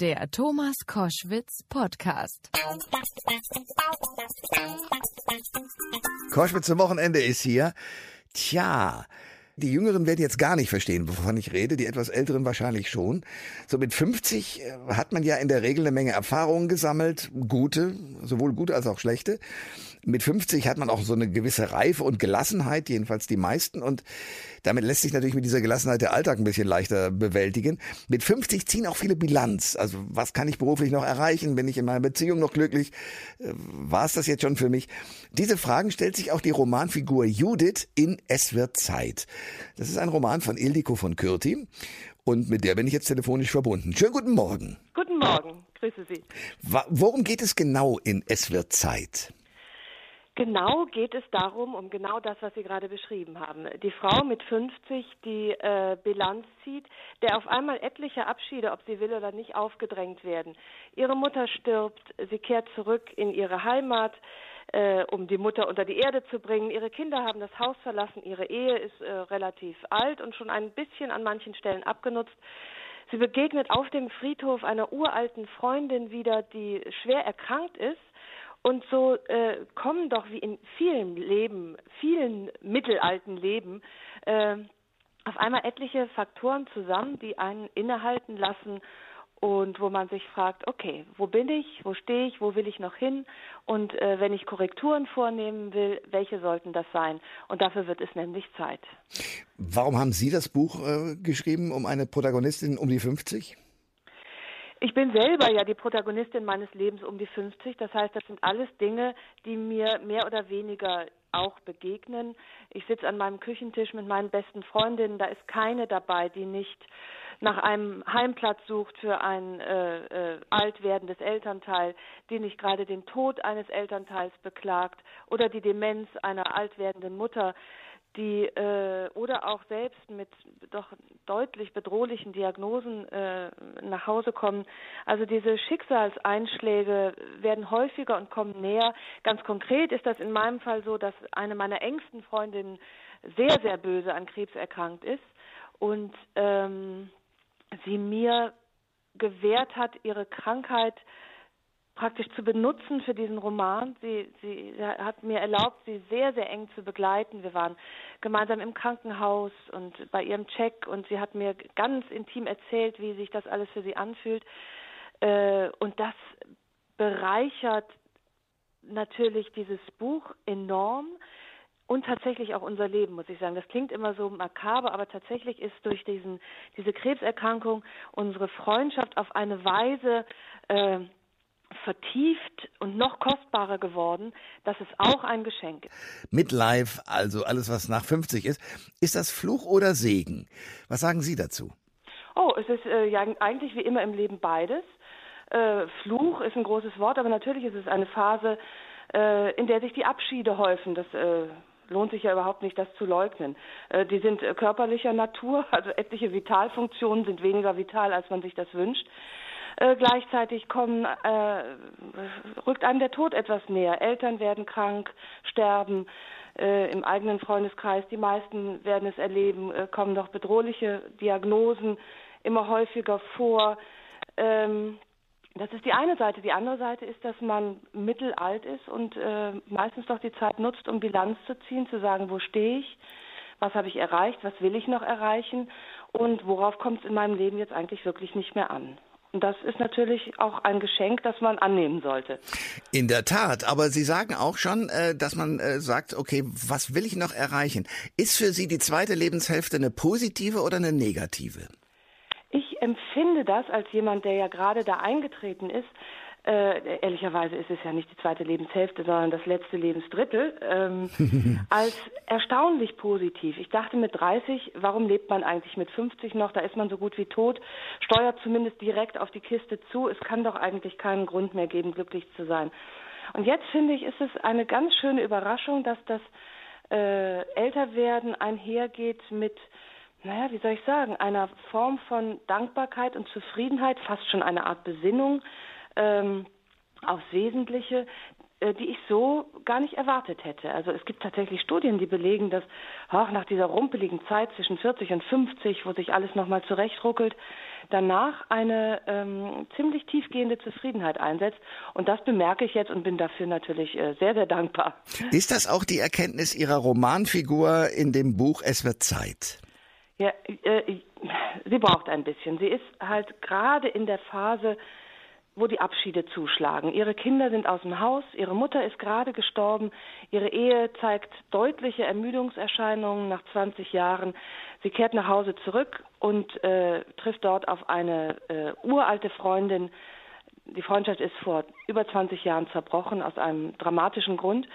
Der Thomas Koschwitz Podcast. Koschwitz zum Wochenende ist hier. Tja, die Jüngeren werden jetzt gar nicht verstehen, wovon ich rede, die etwas Älteren wahrscheinlich schon. So mit 50 äh, hat man ja in der Regel eine Menge Erfahrungen gesammelt, gute, sowohl gute als auch schlechte. Mit 50 hat man auch so eine gewisse Reife und Gelassenheit, jedenfalls die meisten. Und damit lässt sich natürlich mit dieser Gelassenheit der Alltag ein bisschen leichter bewältigen. Mit 50 ziehen auch viele Bilanz. Also was kann ich beruflich noch erreichen? Bin ich in meiner Beziehung noch glücklich? Äh, War es das jetzt schon für mich? Diese Fragen stellt sich auch die Romanfigur Judith in Es wird Zeit. Das ist ein Roman von Ildiko von Kürti. Und mit der bin ich jetzt telefonisch verbunden. Schönen guten Morgen. Guten Morgen, grüße Sie. Worum geht es genau in Es wird Zeit? Genau geht es darum, um genau das, was Sie gerade beschrieben haben. Die Frau mit 50, die äh, Bilanz zieht, der auf einmal etliche Abschiede, ob sie will oder nicht, aufgedrängt werden. Ihre Mutter stirbt, sie kehrt zurück in ihre Heimat, äh, um die Mutter unter die Erde zu bringen. Ihre Kinder haben das Haus verlassen, ihre Ehe ist äh, relativ alt und schon ein bisschen an manchen Stellen abgenutzt. Sie begegnet auf dem Friedhof einer uralten Freundin wieder, die schwer erkrankt ist. Und so äh, kommen doch wie in vielen Leben, vielen mittelalten Leben, äh, auf einmal etliche Faktoren zusammen, die einen innehalten lassen und wo man sich fragt, okay, wo bin ich, wo stehe ich, wo will ich noch hin und äh, wenn ich Korrekturen vornehmen will, welche sollten das sein? Und dafür wird es nämlich Zeit. Warum haben Sie das Buch äh, geschrieben um eine Protagonistin um die 50? Ich bin selber ja die Protagonistin meines Lebens um die 50. Das heißt, das sind alles Dinge, die mir mehr oder weniger auch begegnen. Ich sitze an meinem Küchentisch mit meinen besten Freundinnen. Da ist keine dabei, die nicht nach einem Heimplatz sucht für ein äh, äh, alt werdendes Elternteil, die nicht gerade den Tod eines Elternteils beklagt oder die Demenz einer alt werdenden Mutter die äh, oder auch selbst mit doch deutlich bedrohlichen Diagnosen äh, nach Hause kommen. Also diese Schicksalseinschläge werden häufiger und kommen näher. Ganz konkret ist das in meinem Fall so, dass eine meiner engsten Freundinnen sehr, sehr böse an Krebs erkrankt ist und ähm, sie mir gewährt hat, ihre Krankheit praktisch zu benutzen für diesen Roman. Sie, sie hat mir erlaubt, sie sehr, sehr eng zu begleiten. Wir waren gemeinsam im Krankenhaus und bei ihrem Check und sie hat mir ganz intim erzählt, wie sich das alles für sie anfühlt. Äh, Und das bereichert natürlich dieses Buch enorm und tatsächlich auch unser Leben, muss ich sagen. Das klingt immer so makaber, aber tatsächlich ist durch diesen, diese Krebserkrankung unsere Freundschaft auf eine Weise äh, vertieft und noch kostbarer geworden, dass es auch ein Geschenk ist. Midlife, also alles, was nach 50 ist. Ist das Fluch oder Segen? Was sagen Sie dazu? Oh, es ist äh, ja eigentlich wie immer im Leben beides. Äh, Fluch ist ein großes Wort, aber natürlich ist es eine Phase, äh, in der sich die Abschiede häufen. Das äh, lohnt sich ja überhaupt nicht, das zu leugnen. Äh, die sind äh, körperlicher Natur, also etliche Vitalfunktionen sind weniger vital, als man sich das wünscht. Äh, gleichzeitig kommen, äh, rückt einem der Tod etwas näher. Eltern werden krank, sterben äh, im eigenen Freundeskreis. Die meisten werden es erleben, äh, kommen noch bedrohliche Diagnosen immer häufiger vor. Ähm, das ist die eine Seite. Die andere Seite ist, dass man mittelalt ist und äh, meistens doch die Zeit nutzt, um Bilanz zu ziehen, zu sagen, wo stehe ich, was habe ich erreicht, was will ich noch erreichen und worauf kommt es in meinem Leben jetzt eigentlich wirklich nicht mehr an. Und das ist natürlich auch ein Geschenk, das man annehmen sollte. In der Tat, aber Sie sagen auch schon, äh, dass man äh, sagt, okay, was will ich noch erreichen? Ist für Sie die zweite Lebenshälfte eine positive oder eine negative? Ich empfinde das als jemand, der ja gerade da eingetreten ist. Äh, ehrlicherweise ist es ja nicht die zweite Lebenshälfte, sondern das letzte Lebensdrittel, ähm, als erstaunlich positiv. Ich dachte mit 30, warum lebt man eigentlich mit 50 noch? Da ist man so gut wie tot, steuert zumindest direkt auf die Kiste zu. Es kann doch eigentlich keinen Grund mehr geben, glücklich zu sein. Und jetzt finde ich, ist es eine ganz schöne Überraschung, dass das äh, Älterwerden einhergeht mit naja, wie soll ich sagen, einer Form von Dankbarkeit und Zufriedenheit, fast schon eine Art Besinnung ähm, aufs Wesentliche, äh, die ich so gar nicht erwartet hätte. Also es gibt tatsächlich Studien, die belegen, dass ach, nach dieser rumpeligen Zeit zwischen 40 und 50, wo sich alles nochmal zurechtruckelt, danach eine ähm, ziemlich tiefgehende Zufriedenheit einsetzt. Und das bemerke ich jetzt und bin dafür natürlich äh, sehr, sehr dankbar. Ist das auch die Erkenntnis Ihrer Romanfigur in dem Buch Es wird Zeit? Ja, äh, sie braucht ein bisschen. Sie ist halt gerade in der Phase, wo die Abschiede zuschlagen. Ihre Kinder sind aus dem Haus, ihre Mutter ist gerade gestorben, ihre Ehe zeigt deutliche Ermüdungserscheinungen nach 20 Jahren. Sie kehrt nach Hause zurück und äh, trifft dort auf eine äh, uralte Freundin. Die Freundschaft ist vor über 20 Jahren zerbrochen aus einem dramatischen Grund.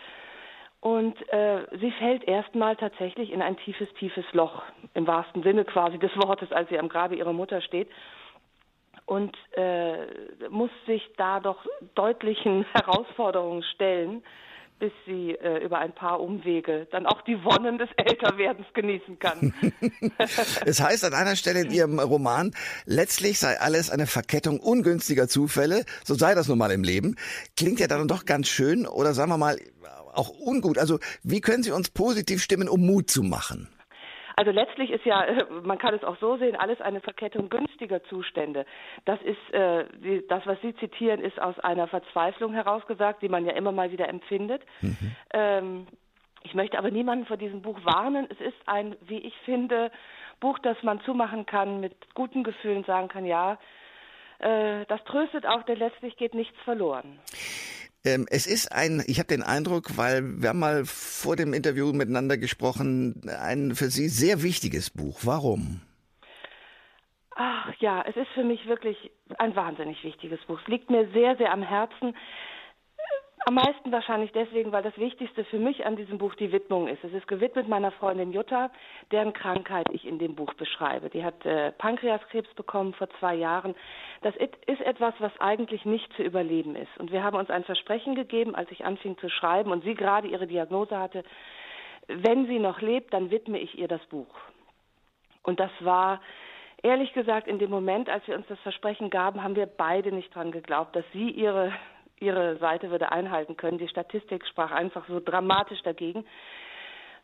Und äh, sie fällt erstmal tatsächlich in ein tiefes, tiefes Loch, im wahrsten Sinne quasi des Wortes, als sie am Grabe ihrer Mutter steht und äh, muss sich da doch deutlichen Herausforderungen stellen, bis sie äh, über ein paar Umwege dann auch die Wonnen des Älterwerdens genießen kann. es heißt an einer Stelle in Ihrem Roman, letztlich sei alles eine Verkettung ungünstiger Zufälle, so sei das nun mal im Leben. Klingt ja dann doch ganz schön oder sagen wir mal auch ungut. Also wie können Sie uns positiv stimmen, um Mut zu machen? Also letztlich ist ja, man kann es auch so sehen, alles eine Verkettung günstiger Zustände. Das ist, äh, die, das, was Sie zitieren, ist aus einer Verzweiflung herausgesagt, die man ja immer mal wieder empfindet. Mhm. Ähm, ich möchte aber niemanden vor diesem Buch warnen. Es ist ein, wie ich finde, Buch, das man zumachen kann, mit guten Gefühlen sagen kann, ja, äh, das tröstet auch, denn letztlich geht nichts verloren. Ähm, es ist ein, ich habe den Eindruck, weil wir haben mal vor dem Interview miteinander gesprochen, ein für Sie sehr wichtiges Buch. Warum? Ach ja, es ist für mich wirklich ein wahnsinnig wichtiges Buch. Es liegt mir sehr, sehr am Herzen. Am meisten wahrscheinlich deswegen, weil das Wichtigste für mich an diesem Buch die Widmung ist. Es ist gewidmet meiner Freundin Jutta, deren Krankheit ich in dem Buch beschreibe. Die hat äh, Pankreaskrebs bekommen vor zwei Jahren. Das ist etwas, was eigentlich nicht zu überleben ist. Und wir haben uns ein Versprechen gegeben, als ich anfing zu schreiben und sie gerade ihre Diagnose hatte, wenn sie noch lebt, dann widme ich ihr das Buch. Und das war ehrlich gesagt, in dem Moment, als wir uns das Versprechen gaben, haben wir beide nicht dran geglaubt, dass sie ihre ihre Seite würde einhalten können. Die Statistik sprach einfach so dramatisch dagegen.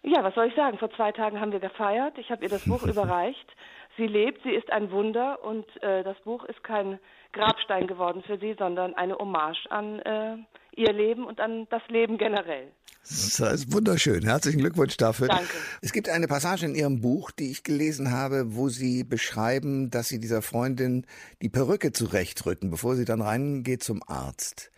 Ja, was soll ich sagen? Vor zwei Tagen haben wir gefeiert. Ich habe ihr das Buch überreicht. Sie lebt, sie ist ein Wunder und äh, das Buch ist kein Grabstein geworden für sie, sondern eine Hommage an äh, ihr Leben und an das Leben generell. Das ist wunderschön. Herzlichen Glückwunsch dafür. Danke. Es gibt eine Passage in Ihrem Buch, die ich gelesen habe, wo Sie beschreiben, dass Sie dieser Freundin die Perücke zurechtrücken, bevor sie dann reingeht zum Arzt.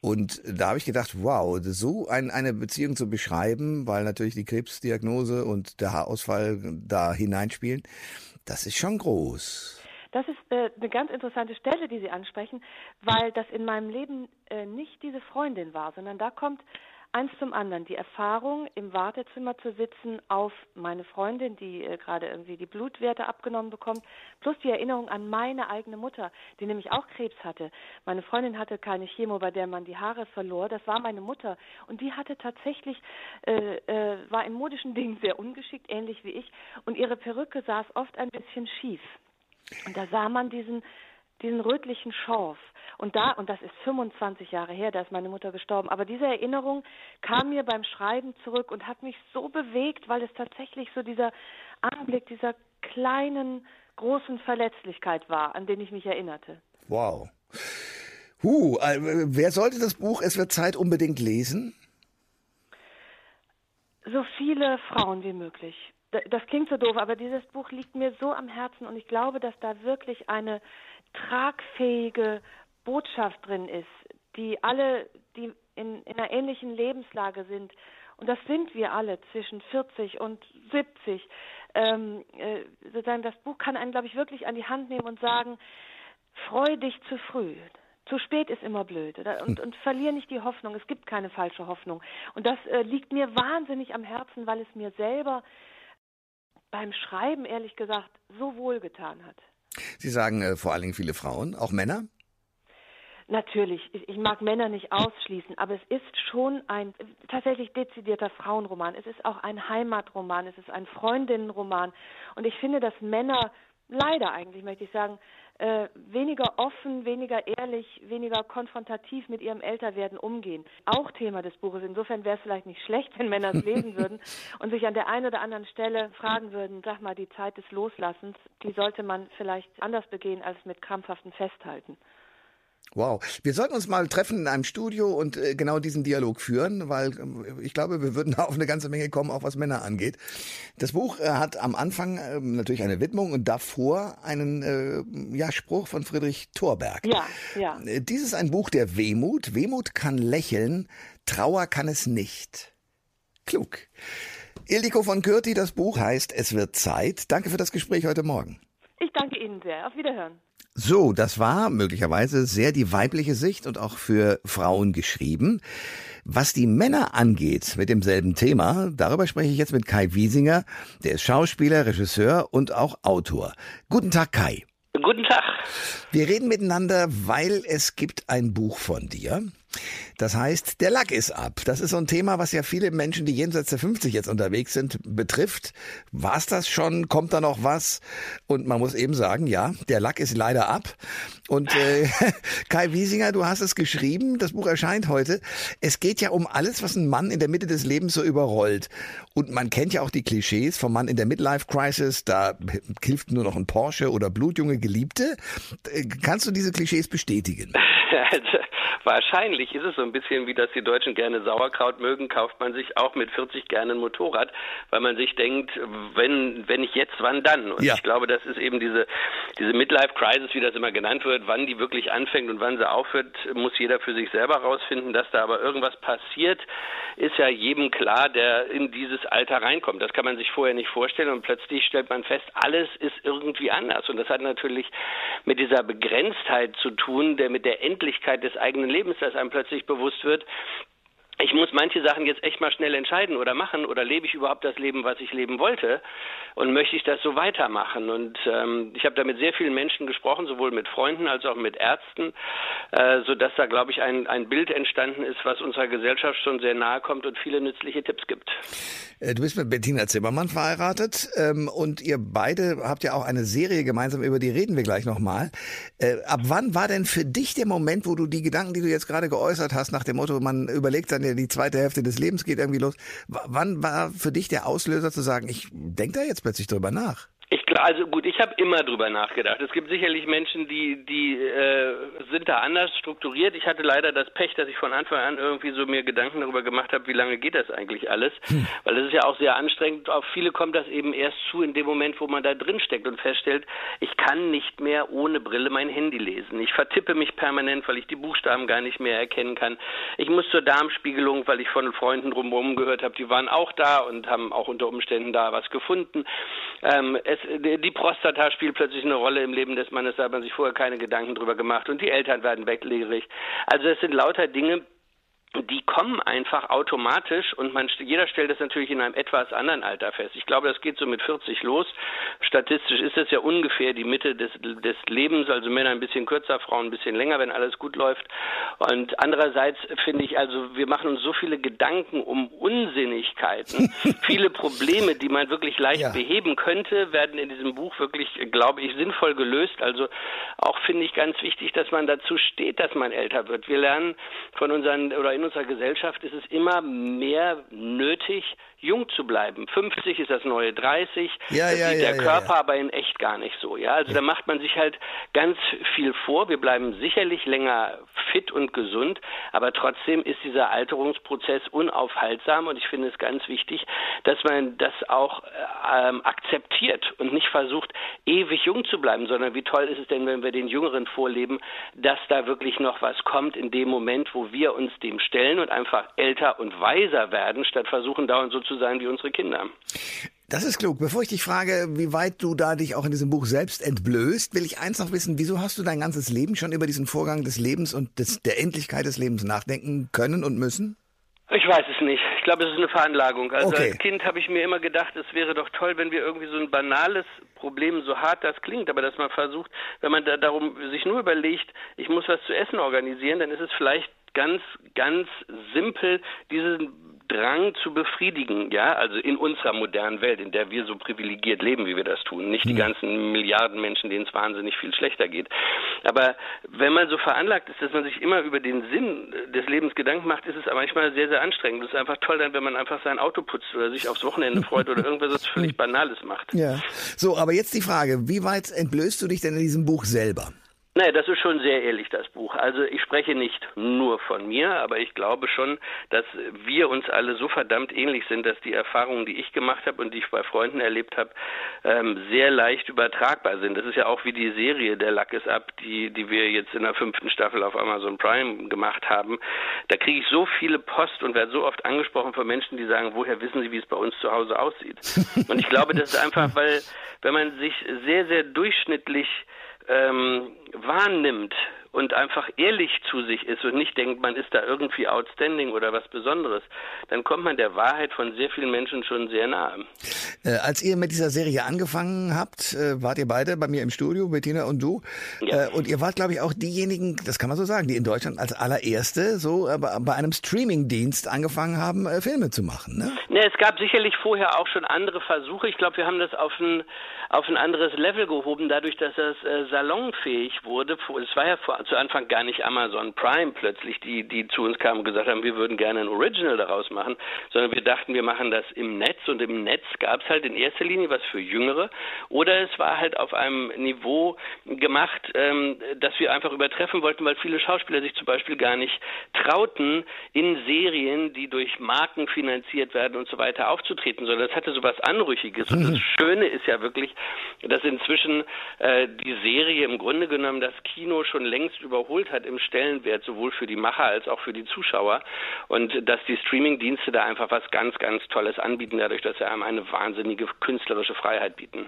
Und da habe ich gedacht, wow, so ein, eine Beziehung zu beschreiben, weil natürlich die Krebsdiagnose und der Haarausfall da hineinspielen, das ist schon groß. Das ist äh, eine ganz interessante Stelle, die Sie ansprechen, weil das in meinem Leben äh, nicht diese Freundin war, sondern da kommt eins zum anderen. Die Erfahrung, im Wartezimmer zu sitzen auf meine Freundin, die äh, gerade irgendwie die Blutwerte abgenommen bekommt, plus die Erinnerung an meine eigene Mutter, die nämlich auch Krebs hatte. Meine Freundin hatte keine Chemo, bei der man die Haare verlor. Das war meine Mutter. Und die hatte tatsächlich, äh, äh, war in modischen Dingen sehr ungeschickt, ähnlich wie ich. Und ihre Perücke saß oft ein bisschen schief. Und da sah man diesen diesen rötlichen Schorf. Und da, und das ist 25 Jahre her, da ist meine Mutter gestorben, aber diese Erinnerung kam mir beim Schreiben zurück und hat mich so bewegt, weil es tatsächlich so dieser Anblick dieser kleinen, großen Verletzlichkeit war, an den ich mich erinnerte. Wow. Huh, äh, wer sollte das Buch Es wird Zeit unbedingt lesen? So viele Frauen wie möglich. Das klingt so doof, aber dieses Buch liegt mir so am Herzen und ich glaube, dass da wirklich eine tragfähige Botschaft drin ist, die alle, die in, in einer ähnlichen Lebenslage sind, und das sind wir alle zwischen 40 und 70, ähm, äh, sozusagen das Buch kann einen, glaube ich, wirklich an die Hand nehmen und sagen, freu dich zu früh. Zu spät ist immer blöd. Oder? Und, und verlier nicht die Hoffnung. Es gibt keine falsche Hoffnung. Und das äh, liegt mir wahnsinnig am Herzen, weil es mir selber beim Schreiben, ehrlich gesagt, so wohlgetan hat. Sie sagen äh, vor allen Dingen viele Frauen, auch Männer? Natürlich, ich mag Männer nicht ausschließen, aber es ist schon ein tatsächlich dezidierter Frauenroman. Es ist auch ein Heimatroman, es ist ein Freundinnenroman. Und ich finde, dass Männer leider eigentlich, möchte ich sagen, äh, weniger offen, weniger ehrlich, weniger konfrontativ mit ihrem Älterwerden umgehen. Auch Thema des Buches. Insofern wäre es vielleicht nicht schlecht, wenn Männer es lesen würden und sich an der einen oder anderen Stelle fragen würden, sag mal, die Zeit des Loslassens, die sollte man vielleicht anders begehen als mit krampfhaften Festhalten. Wow. Wir sollten uns mal treffen in einem Studio und äh, genau diesen Dialog führen, weil äh, ich glaube, wir würden auf eine ganze Menge kommen, auch was Männer angeht. Das Buch äh, hat am Anfang äh, natürlich eine Widmung und davor einen äh, ja, Spruch von Friedrich Thorberg. Ja, ja. Äh, dies ist ein Buch der Wehmut. Wehmut kann lächeln, Trauer kann es nicht. Klug. Ildiko von Kürti, das Buch heißt Es wird Zeit. Danke für das Gespräch heute Morgen. Ich danke Ihnen sehr. Auf Wiederhören. So, das war möglicherweise sehr die weibliche Sicht und auch für Frauen geschrieben. Was die Männer angeht mit demselben Thema, darüber spreche ich jetzt mit Kai Wiesinger, der ist Schauspieler, Regisseur und auch Autor. Guten Tag, Kai. Guten Tag. Wir reden miteinander, weil es gibt ein Buch von dir. Das heißt, der Lack ist ab. Das ist so ein Thema, was ja viele Menschen, die jenseits der 50 jetzt unterwegs sind, betrifft. War's das schon? Kommt da noch was? Und man muss eben sagen, ja, der Lack ist leider ab. Und äh, Kai Wiesinger, du hast es geschrieben, das Buch erscheint heute. Es geht ja um alles, was ein Mann in der Mitte des Lebens so überrollt. Und man kennt ja auch die Klischees vom Mann in der Midlife Crisis, da hilft nur noch ein Porsche oder blutjunge Geliebte. Äh, kannst du diese Klischees bestätigen? Also, wahrscheinlich ist es so ein bisschen wie, dass die Deutschen gerne Sauerkraut mögen, kauft man sich auch mit 40 gerne ein Motorrad, weil man sich denkt, wenn, wenn nicht jetzt, wann dann? Und ja. ich glaube, das ist eben diese, diese Midlife Crisis, wie das immer genannt wird, wann die wirklich anfängt und wann sie aufhört, muss jeder für sich selber rausfinden. Dass da aber irgendwas passiert, ist ja jedem klar, der in dieses Alter reinkommt. Das kann man sich vorher nicht vorstellen und plötzlich stellt man fest, alles ist irgendwie anders. Und das hat natürlich mit dieser Begrenztheit zu tun, der mit der Endlichkeit des eigenen Lebens, dass einem plötzlich bewusst wird, ich muss manche Sachen jetzt echt mal schnell entscheiden oder machen oder lebe ich überhaupt das Leben, was ich leben wollte und möchte ich das so weitermachen? Und ähm, ich habe da mit sehr vielen Menschen gesprochen, sowohl mit Freunden als auch mit Ärzten, äh, sodass da, glaube ich, ein, ein Bild entstanden ist, was unserer Gesellschaft schon sehr nahe kommt und viele nützliche Tipps gibt. Äh, du bist mit Bettina Zimmermann verheiratet ähm, und ihr beide habt ja auch eine Serie gemeinsam, über die reden wir gleich nochmal. Äh, ab wann war denn für dich der Moment, wo du die Gedanken, die du jetzt gerade geäußert hast, nach dem Motto, man überlegt dann die zweite Hälfte des Lebens geht irgendwie los. W wann war für dich der Auslöser zu sagen, ich denke da jetzt plötzlich drüber nach? Also gut, ich habe immer drüber nachgedacht. Es gibt sicherlich Menschen, die die äh, sind da anders strukturiert. Ich hatte leider das Pech, dass ich von Anfang an irgendwie so mir Gedanken darüber gemacht habe, wie lange geht das eigentlich alles? Hm. Weil das ist ja auch sehr anstrengend. Auf viele kommt das eben erst zu in dem Moment, wo man da drin steckt und feststellt, ich kann nicht mehr ohne Brille mein Handy lesen. Ich vertippe mich permanent, weil ich die Buchstaben gar nicht mehr erkennen kann. Ich muss zur Darmspiegelung, weil ich von Freunden drumherum gehört habe, die waren auch da und haben auch unter Umständen da was gefunden. Ähm, es, die Prostata spielt plötzlich eine Rolle im Leben des Mannes, da hat man sich vorher keine Gedanken drüber gemacht und die Eltern werden weglegerig. Also es sind lauter Dinge, die kommen einfach automatisch und man, jeder stellt das natürlich in einem etwas anderen Alter fest. Ich glaube, das geht so mit 40 los. Statistisch ist es ja ungefähr die Mitte des, des Lebens, also Männer ein bisschen kürzer, Frauen ein bisschen länger, wenn alles gut läuft. Und andererseits finde ich, also wir machen uns so viele Gedanken um Unsinnigkeiten, viele Probleme, die man wirklich leicht ja. beheben könnte, werden in diesem Buch wirklich, glaube ich, sinnvoll gelöst. Also auch finde ich ganz wichtig, dass man dazu steht, dass man älter wird. Wir lernen von unseren oder in unserer Gesellschaft ist es immer mehr nötig, jung zu bleiben. 50 ist das neue 30. Ja, das ja, sieht ja, der Körper aber in echt gar nicht so. Ja, also da macht man sich halt ganz viel vor. Wir bleiben sicherlich länger fit und gesund, aber trotzdem ist dieser Alterungsprozess unaufhaltsam und ich finde es ganz wichtig, dass man das auch ähm, akzeptiert und nicht versucht, ewig jung zu bleiben, sondern wie toll ist es denn, wenn wir den Jüngeren vorleben, dass da wirklich noch was kommt in dem Moment, wo wir uns dem stellen und einfach älter und weiser werden, statt versuchen dauernd so zu sein wie unsere Kinder. Das ist klug. Bevor ich dich frage, wie weit du da dich auch in diesem Buch selbst entblößt, will ich eins noch wissen. Wieso hast du dein ganzes Leben schon über diesen Vorgang des Lebens und des, der Endlichkeit des Lebens nachdenken können und müssen? Ich weiß es nicht. Ich glaube, es ist eine Veranlagung. Also okay. als Kind habe ich mir immer gedacht, es wäre doch toll, wenn wir irgendwie so ein banales Problem, so hart das klingt, aber dass man versucht, wenn man da darum sich nur überlegt, ich muss was zu essen organisieren, dann ist es vielleicht ganz, ganz simpel, diesen Drang zu befriedigen, ja, also in unserer modernen Welt, in der wir so privilegiert leben, wie wir das tun, nicht die hm. ganzen Milliarden Menschen, denen es wahnsinnig viel schlechter geht. Aber wenn man so veranlagt ist, dass man sich immer über den Sinn des Lebens Gedanken macht, ist es manchmal sehr, sehr anstrengend. Es ist einfach toll, dann, wenn man einfach sein Auto putzt oder sich aufs Wochenende freut oder irgendwas völlig Banales macht. Ja. So, aber jetzt die Frage, wie weit entblößt du dich denn in diesem Buch selber? Naja, das ist schon sehr ehrlich, das Buch. Also ich spreche nicht nur von mir, aber ich glaube schon, dass wir uns alle so verdammt ähnlich sind, dass die Erfahrungen, die ich gemacht habe und die ich bei Freunden erlebt habe, ähm, sehr leicht übertragbar sind. Das ist ja auch wie die Serie Der Lack ist ab, die, die wir jetzt in der fünften Staffel auf Amazon Prime gemacht haben. Da kriege ich so viele Post und werde so oft angesprochen von Menschen, die sagen, woher wissen Sie, wie es bei uns zu Hause aussieht? Und ich glaube, das ist einfach, weil wenn man sich sehr, sehr durchschnittlich ähm, wahrnimmt und einfach ehrlich zu sich ist und nicht denkt, man ist da irgendwie outstanding oder was Besonderes, dann kommt man der Wahrheit von sehr vielen Menschen schon sehr nahe. Äh, als ihr mit dieser Serie angefangen habt, äh, wart ihr beide bei mir im Studio, Bettina und du. Ja. Äh, und ihr wart, glaube ich, auch diejenigen, das kann man so sagen, die in Deutschland als allererste so äh, bei einem Streamingdienst angefangen haben, äh, Filme zu machen. Ne? Ne, es gab sicherlich vorher auch schon andere Versuche. Ich glaube, wir haben das auf ein, auf ein anderes Level gehoben, dadurch, dass das äh, salonfähig wurde. Es war ja vor zu Anfang gar nicht Amazon Prime plötzlich, die, die zu uns kamen und gesagt haben, wir würden gerne ein Original daraus machen, sondern wir dachten, wir machen das im Netz und im Netz gab es halt in erster Linie was für Jüngere oder es war halt auf einem Niveau gemacht, ähm, das wir einfach übertreffen wollten, weil viele Schauspieler sich zum Beispiel gar nicht trauten, in Serien, die durch Marken finanziert werden und so weiter aufzutreten, sondern es hatte so was Anrüchiges. Und das mhm. Schöne ist ja wirklich, dass inzwischen äh, die Serie im Grunde genommen das Kino schon längst längst überholt hat im Stellenwert, sowohl für die Macher als auch für die Zuschauer. Und dass die Streaming-Dienste da einfach was ganz, ganz Tolles anbieten, dadurch, dass sie einem eine wahnsinnige künstlerische Freiheit bieten.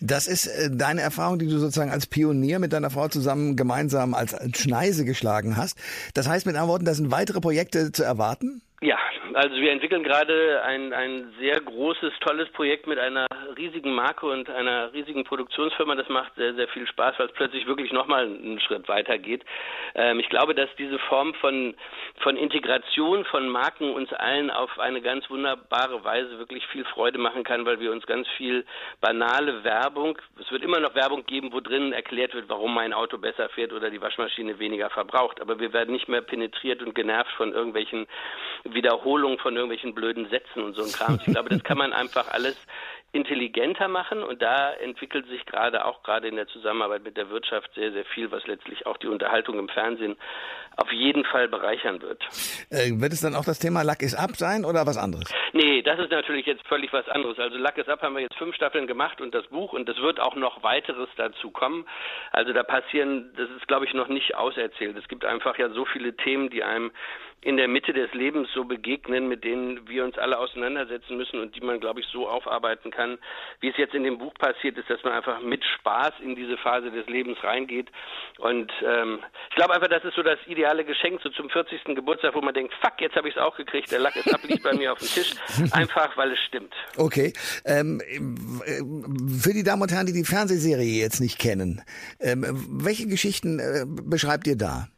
Das ist äh, deine Erfahrung, die du sozusagen als Pionier mit deiner Frau zusammen gemeinsam als Schneise geschlagen hast. Das heißt mit anderen Worten, da sind weitere Projekte zu erwarten? Ja, also wir entwickeln gerade ein, ein sehr großes, tolles Projekt mit einer riesigen Marke und einer riesigen Produktionsfirma. Das macht sehr, sehr viel Spaß, weil es plötzlich wirklich nochmal einen Schritt weiter geht. Ähm, ich glaube, dass diese Form von, von Integration von Marken uns allen auf eine ganz wunderbare Weise wirklich viel Freude machen kann, weil wir uns ganz viel banale Werbung, es wird immer noch Werbung geben, wo drin erklärt wird, warum mein Auto besser fährt oder die Waschmaschine weniger verbraucht. Aber wir werden nicht mehr penetriert und genervt von irgendwelchen Wiederholung von irgendwelchen blöden Sätzen und so ein Kram. Ich glaube, das kann man einfach alles intelligenter machen und da entwickelt sich gerade auch gerade in der Zusammenarbeit mit der Wirtschaft sehr, sehr viel, was letztlich auch die Unterhaltung im Fernsehen auf jeden Fall bereichern wird. Äh, wird es dann auch das Thema Luck is Up sein oder was anderes? Nee, das ist natürlich jetzt völlig was anderes. Also Luck is Up haben wir jetzt fünf Staffeln gemacht und das Buch und es wird auch noch weiteres dazu kommen. Also da passieren, das ist glaube ich noch nicht auserzählt. Es gibt einfach ja so viele Themen, die einem in der Mitte des Lebens so begegnen, mit denen wir uns alle auseinandersetzen müssen und die man, glaube ich, so aufarbeiten kann, wie es jetzt in dem Buch passiert ist, dass man einfach mit Spaß in diese Phase des Lebens reingeht. Und ähm, ich glaube einfach, das ist so das ideale Geschenk so zum 40. Geburtstag, wo man denkt, fuck, jetzt habe ich es auch gekriegt, der Lack ist ab, liegt bei mir auf dem Tisch. Einfach, weil es stimmt. Okay. Ähm, für die Damen und Herren, die die Fernsehserie jetzt nicht kennen, ähm, welche Geschichten äh, beschreibt ihr da?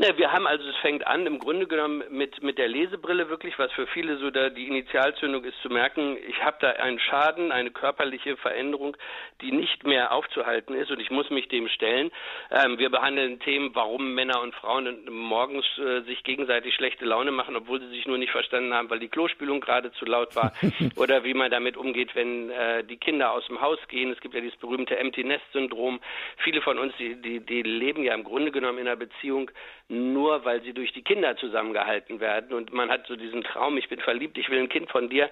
Ne, wir haben also, es fängt an im Grunde genommen mit, mit der Lesebrille wirklich, was für viele so da die Initialzündung ist, zu merken, ich habe da einen Schaden, eine körperliche Veränderung, die nicht mehr aufzuhalten ist und ich muss mich dem stellen. Ähm, wir behandeln Themen, warum Männer und Frauen morgens äh, sich gegenseitig schlechte Laune machen, obwohl sie sich nur nicht verstanden haben, weil die Klospülung gerade zu laut war oder wie man damit umgeht, wenn äh, die Kinder aus dem Haus gehen. Es gibt ja dieses berühmte Empty Nest Syndrom. Viele von uns, die, die, die leben ja im Grunde genommen in einer Beziehung, nur weil sie durch die Kinder zusammengehalten werden. Und man hat so diesen Traum, ich bin verliebt, ich will ein Kind von dir.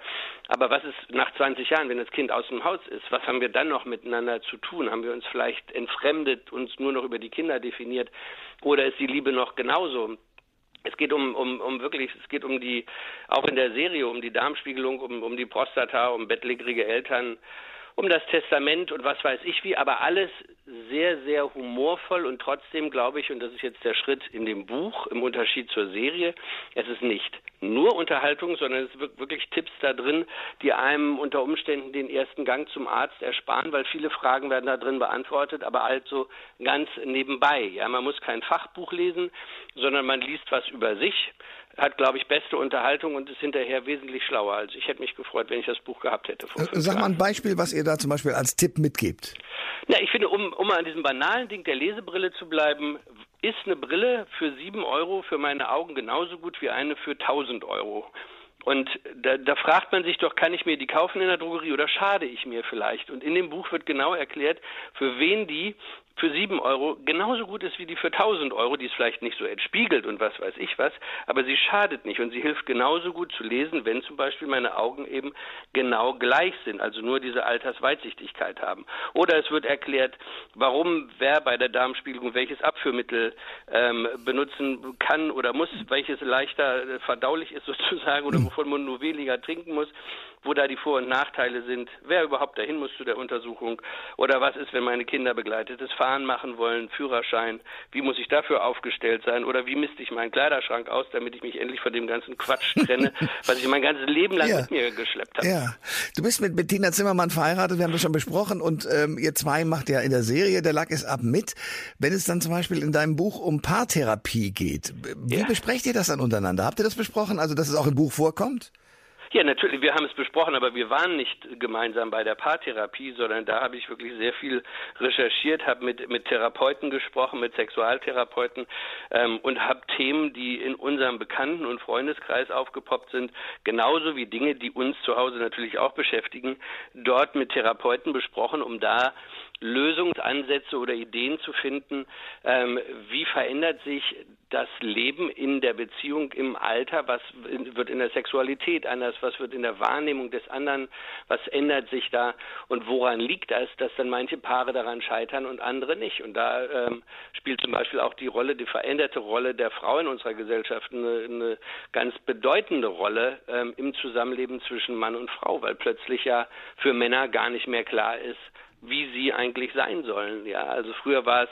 Aber was ist nach 20 Jahren, wenn das Kind aus dem Haus ist? Was haben wir dann noch miteinander zu tun? Haben wir uns vielleicht entfremdet, uns nur noch über die Kinder definiert? Oder ist die Liebe noch genauso? Es geht um, um, um wirklich, es geht um die, auch in der Serie, um die Darmspiegelung, um, um die Prostata, um bettlägerige Eltern, um das Testament und was weiß ich wie, aber alles sehr, sehr humorvoll und trotzdem glaube ich, und das ist jetzt der Schritt in dem Buch im Unterschied zur Serie, es ist nicht nur Unterhaltung, sondern es sind wirklich Tipps da drin, die einem unter Umständen den ersten Gang zum Arzt ersparen, weil viele Fragen werden da drin beantwortet, aber also ganz nebenbei. Ja, man muss kein Fachbuch lesen, sondern man liest was über sich, hat, glaube ich, beste Unterhaltung und ist hinterher wesentlich schlauer. Also ich hätte mich gefreut, wenn ich das Buch gehabt hätte. Äh, Sag mal ein Beispiel, was ihr da zum Beispiel als Tipp mitgebt. Na, ich finde, um, um an diesem banalen Ding der Lesebrille zu bleiben, ist eine Brille für sieben Euro für meine Augen genauso gut wie eine für tausend Euro. Und da, da fragt man sich doch, kann ich mir die kaufen in der Drogerie oder schade ich mir vielleicht? Und in dem Buch wird genau erklärt, für wen die für sieben Euro genauso gut ist wie die für tausend Euro, die es vielleicht nicht so entspiegelt und was weiß ich was, aber sie schadet nicht und sie hilft genauso gut zu lesen, wenn zum Beispiel meine Augen eben genau gleich sind, also nur diese Altersweitsichtigkeit haben. Oder es wird erklärt, warum wer bei der Darmspiegelung welches Abführmittel ähm, benutzen kann oder muss, welches leichter verdaulich ist sozusagen oder wovon man nur weniger trinken muss wo da die Vor- und Nachteile sind, wer überhaupt dahin muss zu der Untersuchung oder was ist, wenn meine Kinder begleitetes Fahren machen wollen, Führerschein, wie muss ich dafür aufgestellt sein oder wie misste ich meinen Kleiderschrank aus, damit ich mich endlich von dem ganzen Quatsch trenne, was ich mein ganzes Leben lang ja. mit mir geschleppt habe. Ja, du bist mit Bettina Zimmermann verheiratet, wir haben das schon besprochen und ähm, ihr zwei macht ja in der Serie Der Lack ist ab mit. Wenn es dann zum Beispiel in deinem Buch um Paartherapie geht, wie ja. besprecht ihr das dann untereinander? Habt ihr das besprochen, also dass es auch im Buch vorkommt? Ja, natürlich, wir haben es besprochen, aber wir waren nicht gemeinsam bei der Paartherapie, sondern da habe ich wirklich sehr viel recherchiert, habe mit, mit Therapeuten gesprochen, mit Sexualtherapeuten ähm, und habe Themen, die in unserem Bekannten- und Freundeskreis aufgepoppt sind, genauso wie Dinge, die uns zu Hause natürlich auch beschäftigen, dort mit Therapeuten besprochen, um da Lösungsansätze oder Ideen zu finden, ähm, wie verändert sich das Leben in der Beziehung im Alter, was wird in der Sexualität anders, was wird in der Wahrnehmung des anderen, was ändert sich da und woran liegt das, dass dann manche Paare daran scheitern und andere nicht. Und da ähm, spielt zum Beispiel auch die Rolle, die veränderte Rolle der Frau in unserer Gesellschaft eine, eine ganz bedeutende Rolle ähm, im Zusammenleben zwischen Mann und Frau, weil plötzlich ja für Männer gar nicht mehr klar ist, wie sie eigentlich sein sollen. Ja, also früher war es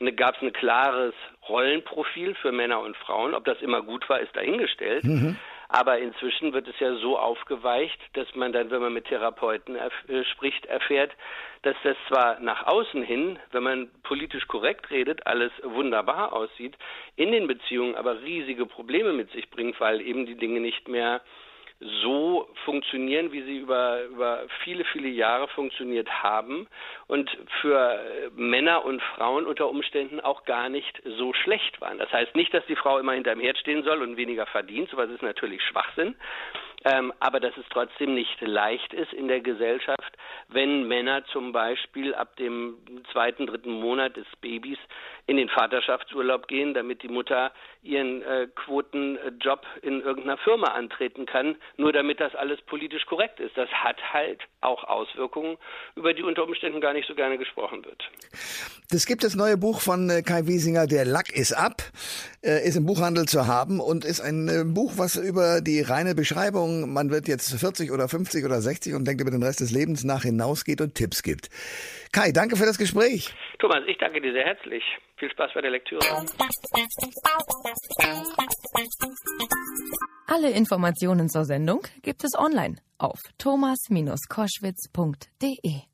eine, gab es ein klares Rollenprofil für Männer und Frauen. Ob das immer gut war, ist dahingestellt. Mhm. Aber inzwischen wird es ja so aufgeweicht, dass man dann, wenn man mit Therapeuten erf äh, spricht, erfährt, dass das zwar nach außen hin, wenn man politisch korrekt redet, alles wunderbar aussieht, in den Beziehungen aber riesige Probleme mit sich bringt, weil eben die Dinge nicht mehr so funktionieren, wie sie über, über viele, viele Jahre funktioniert haben und für Männer und Frauen unter Umständen auch gar nicht so schlecht waren. Das heißt nicht, dass die Frau immer hinterm Herd stehen soll und weniger verdient, sowas ist natürlich Schwachsinn, ähm, aber dass es trotzdem nicht leicht ist in der Gesellschaft, wenn Männer zum Beispiel ab dem zweiten, dritten Monat des Babys in den Vaterschaftsurlaub gehen, damit die Mutter ihren äh, Quotenjob in irgendeiner Firma antreten kann, nur damit das alles politisch korrekt ist. Das hat halt auch Auswirkungen, über die unter Umständen gar nicht so gerne gesprochen wird. Das gibt das neue Buch von äh, Kai Wiesinger, Der Lack ist ab, äh, ist im Buchhandel zu haben und ist ein äh, Buch, was über die reine Beschreibung Entscheidung, man wird jetzt 40 oder 50 oder 60 und denkt über den Rest des Lebens nach hinausgeht und Tipps gibt. Kai, danke für das Gespräch. Thomas, ich danke dir sehr herzlich. Viel Spaß bei der Lektüre. Alle Informationen zur Sendung gibt es online auf thomas-koschwitz.de.